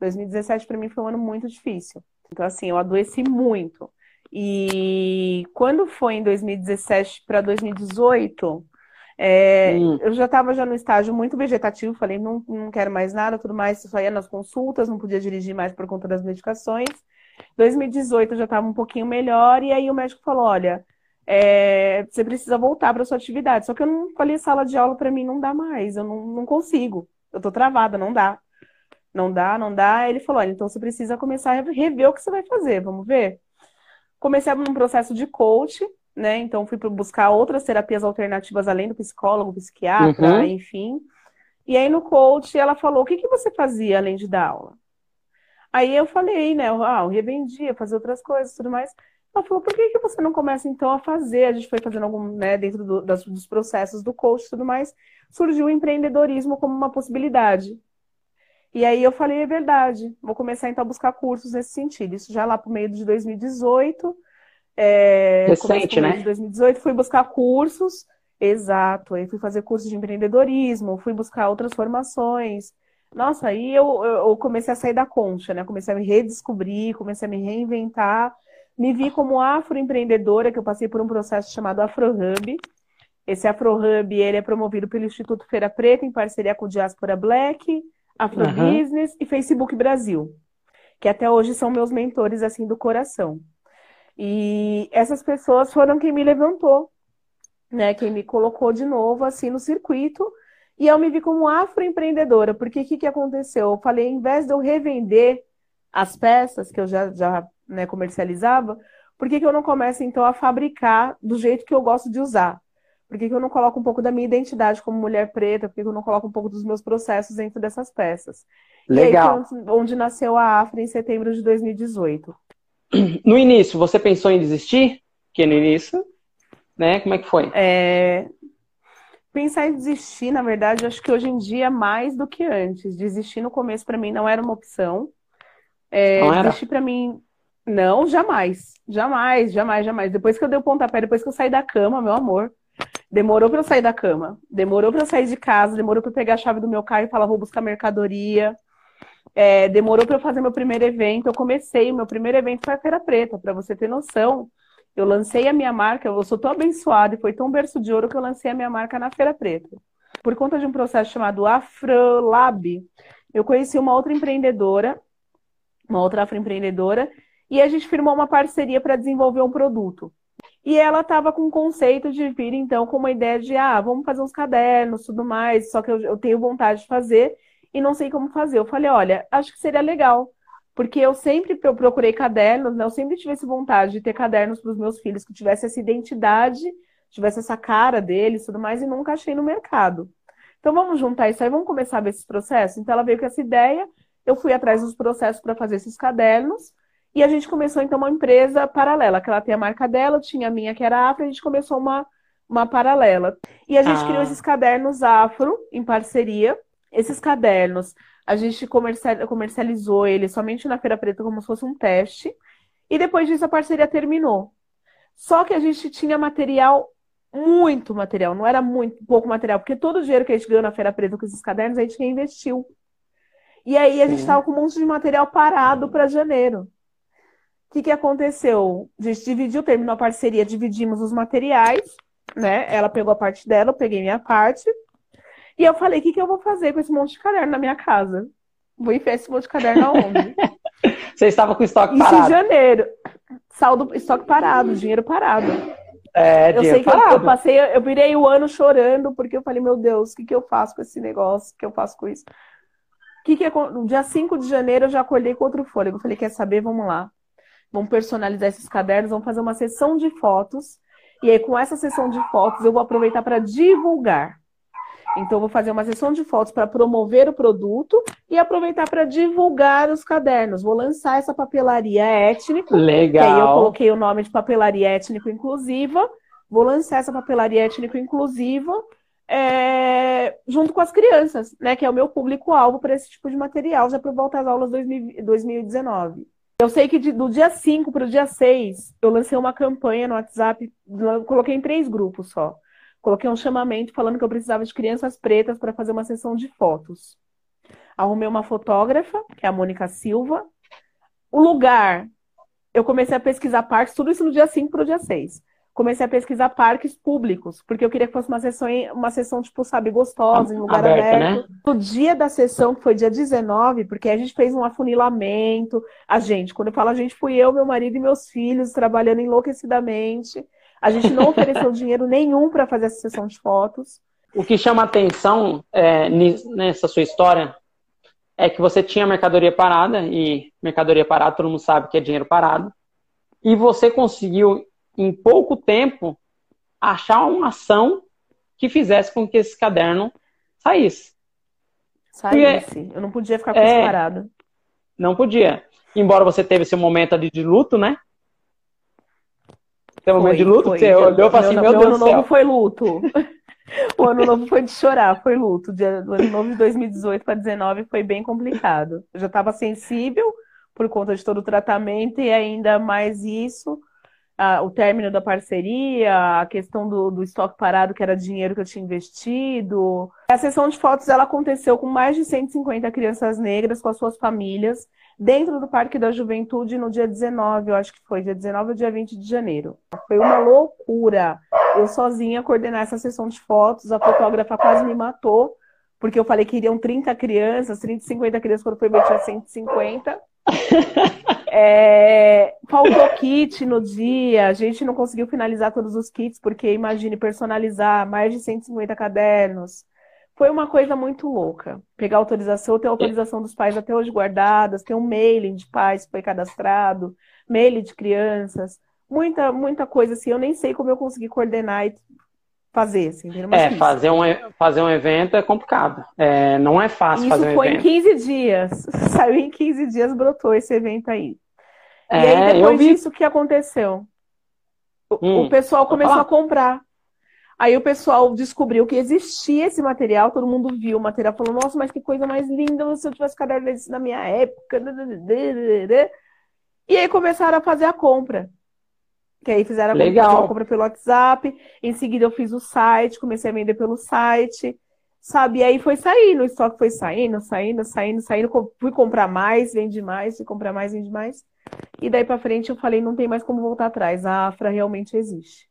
2017 para mim foi um ano muito difícil. Então, assim, eu adoeci muito. E quando foi em 2017 para 2018, é, hum. eu já estava já no estágio muito vegetativo, falei, não, não quero mais nada, tudo mais, só ia nas consultas, não podia dirigir mais por conta das medicações. 2018 eu já estava um pouquinho melhor, e aí o médico falou: olha, é, você precisa voltar para sua atividade. Só que eu não falei sala de aula para mim não dá mais, eu não, não consigo, eu tô travada, não dá. Não dá, não dá. Ele falou: olha, então você precisa começar a rever o que você vai fazer, vamos ver. Comecei num processo de coach, né? Então fui buscar outras terapias alternativas além do psicólogo, psiquiatra, uhum. enfim. E aí no coach ela falou: o que, que você fazia além de dar aula? Aí eu falei, né? Ah, eu revendia, fazia outras coisas tudo mais. Ela falou, por que, que você não começa então a fazer? A gente foi fazendo algum, né, dentro do, das, dos processos do coach e tudo mais, surgiu o empreendedorismo como uma possibilidade. E aí eu falei, é verdade, vou começar então a buscar cursos nesse sentido. Isso já lá para o meio de 2018. É, Recente, né? De 2018, fui buscar cursos, exato. Aí fui fazer cursos de empreendedorismo, fui buscar outras formações. Nossa, aí eu, eu comecei a sair da concha, né? Comecei a me redescobrir, comecei a me reinventar. Me vi como afroempreendedora, que eu passei por um processo chamado AfroHub. Esse AfroHub ele é promovido pelo Instituto Feira Preta, em parceria com o Diaspora Black, Afrobusiness uhum. e Facebook Brasil, que até hoje são meus mentores assim do coração. E essas pessoas foram quem me levantou, né? Quem me colocou de novo assim no circuito. E eu me vi como afroempreendedora, porque o que, que aconteceu? Eu falei, em vez de eu revender as peças que eu já, já né, comercializava, por que, que eu não começo então a fabricar do jeito que eu gosto de usar? Por que, que eu não coloco um pouco da minha identidade como mulher preta? Por que, que eu não coloco um pouco dos meus processos dentro dessas peças? Legal. Aí, onde nasceu a Afra em setembro de 2018. No início, você pensou em desistir? Que no início, né? Como é que foi? É... Pensar em desistir, na verdade, acho que hoje em dia é mais do que antes. Desistir no começo para mim não era uma opção. É, não era? Desistir para mim não, jamais. Jamais, jamais, jamais. Depois que eu dei o pontapé, depois que eu saí da cama, meu amor, demorou para eu sair da cama, demorou para eu sair de casa, demorou para eu pegar a chave do meu carro e falar, vou buscar mercadoria. É, demorou para eu fazer meu primeiro evento. Eu comecei, o meu primeiro evento foi a Feira Preta, para você ter noção. Eu lancei a minha marca, eu sou tão abençoada e foi tão berço de ouro que eu lancei a minha marca na Feira Preta. Por conta de um processo chamado Afrolab, eu conheci uma outra empreendedora, uma outra afroempreendedora, e a gente firmou uma parceria para desenvolver um produto. E ela estava com o conceito de vir, então, com uma ideia de, ah, vamos fazer uns cadernos, tudo mais, só que eu, eu tenho vontade de fazer e não sei como fazer. Eu falei, olha, acho que seria legal, porque eu sempre procurei cadernos, né? Eu sempre tive essa vontade de ter cadernos para os meus filhos que tivesse essa identidade, tivesse essa cara deles, tudo mais, e nunca achei no mercado. Então vamos juntar isso aí, vamos começar a ver esse processo. Então ela veio com essa ideia, eu fui atrás dos processos para fazer esses cadernos. E a gente começou, então, uma empresa paralela, que ela tem a marca dela, tinha a minha, que era afro, a gente começou uma, uma paralela. E a gente ah. criou esses cadernos afro, em parceria. Esses cadernos, a gente comercializou eles somente na Feira Preta, como se fosse um teste. E depois disso, a parceria terminou. Só que a gente tinha material, muito material, não era muito pouco material, porque todo o dinheiro que a gente ganhou na Feira Preta com esses cadernos, a gente reinvestiu. E aí a gente estava com um monte de material parado para janeiro. O que, que aconteceu? A gente dividiu, terminou a parceria, dividimos os materiais, né? Ela pegou a parte dela, eu peguei minha parte. E eu falei, o que, que eu vou fazer com esse monte de caderno na minha casa? Vou enfiar esse monte de caderno aonde? Você estava com estoque parado? Isso em janeiro. Saldo, estoque parado, dinheiro parado. É, eu sei que parado. Eu, eu, passei, eu virei o ano chorando, porque eu falei, meu Deus, o que, que eu faço com esse negócio? O que eu faço com isso? Que que, no dia 5 de janeiro eu já acordei com outro fôlego. Eu falei, quer saber? Vamos lá. Vamos personalizar esses cadernos, vamos fazer uma sessão de fotos. E aí, com essa sessão de fotos, eu vou aproveitar para divulgar. Então, eu vou fazer uma sessão de fotos para promover o produto e aproveitar para divulgar os cadernos. Vou lançar essa papelaria étnico. Legal. Que aí eu coloquei o nome de papelaria étnico inclusiva. Vou lançar essa papelaria étnico inclusiva é, junto com as crianças, né? Que é o meu público-alvo para esse tipo de material, já para volta às aulas 2019. Eu sei que de, do dia 5 para o dia 6, eu lancei uma campanha no WhatsApp, coloquei em três grupos só. Coloquei um chamamento falando que eu precisava de crianças pretas para fazer uma sessão de fotos. Arrumei uma fotógrafa, que é a Mônica Silva. O lugar, eu comecei a pesquisar parques, tudo isso no dia 5 para o dia 6. Comecei a pesquisar parques públicos, porque eu queria que fosse uma sessão, uma sessão tipo, sabe, gostosa, em lugar Aberta, aberto. Né? No dia da sessão, que foi dia 19, porque a gente fez um afunilamento. A gente, quando eu falo a gente, fui eu, meu marido e meus filhos trabalhando enlouquecidamente. A gente não ofereceu dinheiro nenhum para fazer essa sessão de fotos. O que chama atenção é, nessa sua história é que você tinha mercadoria parada, e mercadoria parada todo mundo sabe que é dinheiro parado, e você conseguiu, em pouco tempo, achar uma ação que fizesse com que esse caderno saísse. Saísse. Porque, eu não podia ficar com é, isso parado. Não podia. Embora você teve esse momento ali de luto, né? Seu momento de luto, foi. você olhou e falou assim, meu, meu Deus do céu. novo foi luto. O ano novo foi de chorar, foi luto. O ano novo de 2018 para 2019 foi bem complicado. Eu já estava sensível por conta de todo o tratamento e ainda mais isso, o término da parceria, a questão do, do estoque parado, que era dinheiro que eu tinha investido. A sessão de fotos ela aconteceu com mais de 150 crianças negras, com as suas famílias, dentro do Parque da Juventude no dia 19, eu acho que foi, dia 19 ou dia 20 de janeiro. Foi uma loucura eu sozinha coordenar essa sessão de fotos, a fotógrafa quase me matou, porque eu falei que iriam 30 crianças, 30, 50 crianças, quando foi ver tinha 150. É, faltou kit no dia, a gente não conseguiu finalizar todos os kits, porque imagine personalizar mais de 150 cadernos. Foi uma coisa muito louca. Pegar autorização, ter autorização dos pais até hoje guardadas, ter um mailing de pais que foi cadastrado, mailing de crianças muita, muita coisa assim. Eu nem sei como eu consegui coordenar e fazer, assim, é, fazer um, fazer um evento é complicado. É, não é fácil Isso fazer um foi evento. em 15 dias. Saiu em 15 dias, brotou esse evento aí. É, e aí, depois vi... disso, o que aconteceu? Hum, o pessoal começou a comprar. Aí o pessoal descobriu que existia esse material, todo mundo viu o material, falou, nossa, mas que coisa mais linda, se eu tivesse caderno desse na minha época. E aí começaram a fazer a compra. Que aí fizeram a Legal. compra pelo WhatsApp. Em seguida eu fiz o site, comecei a vender pelo site. Sabe? E aí foi saindo, o estoque foi saindo, saindo, saindo, saindo. Fui comprar mais, vende mais, fui comprar mais, vende mais. E daí para frente eu falei, não tem mais como voltar atrás. A Afra realmente existe.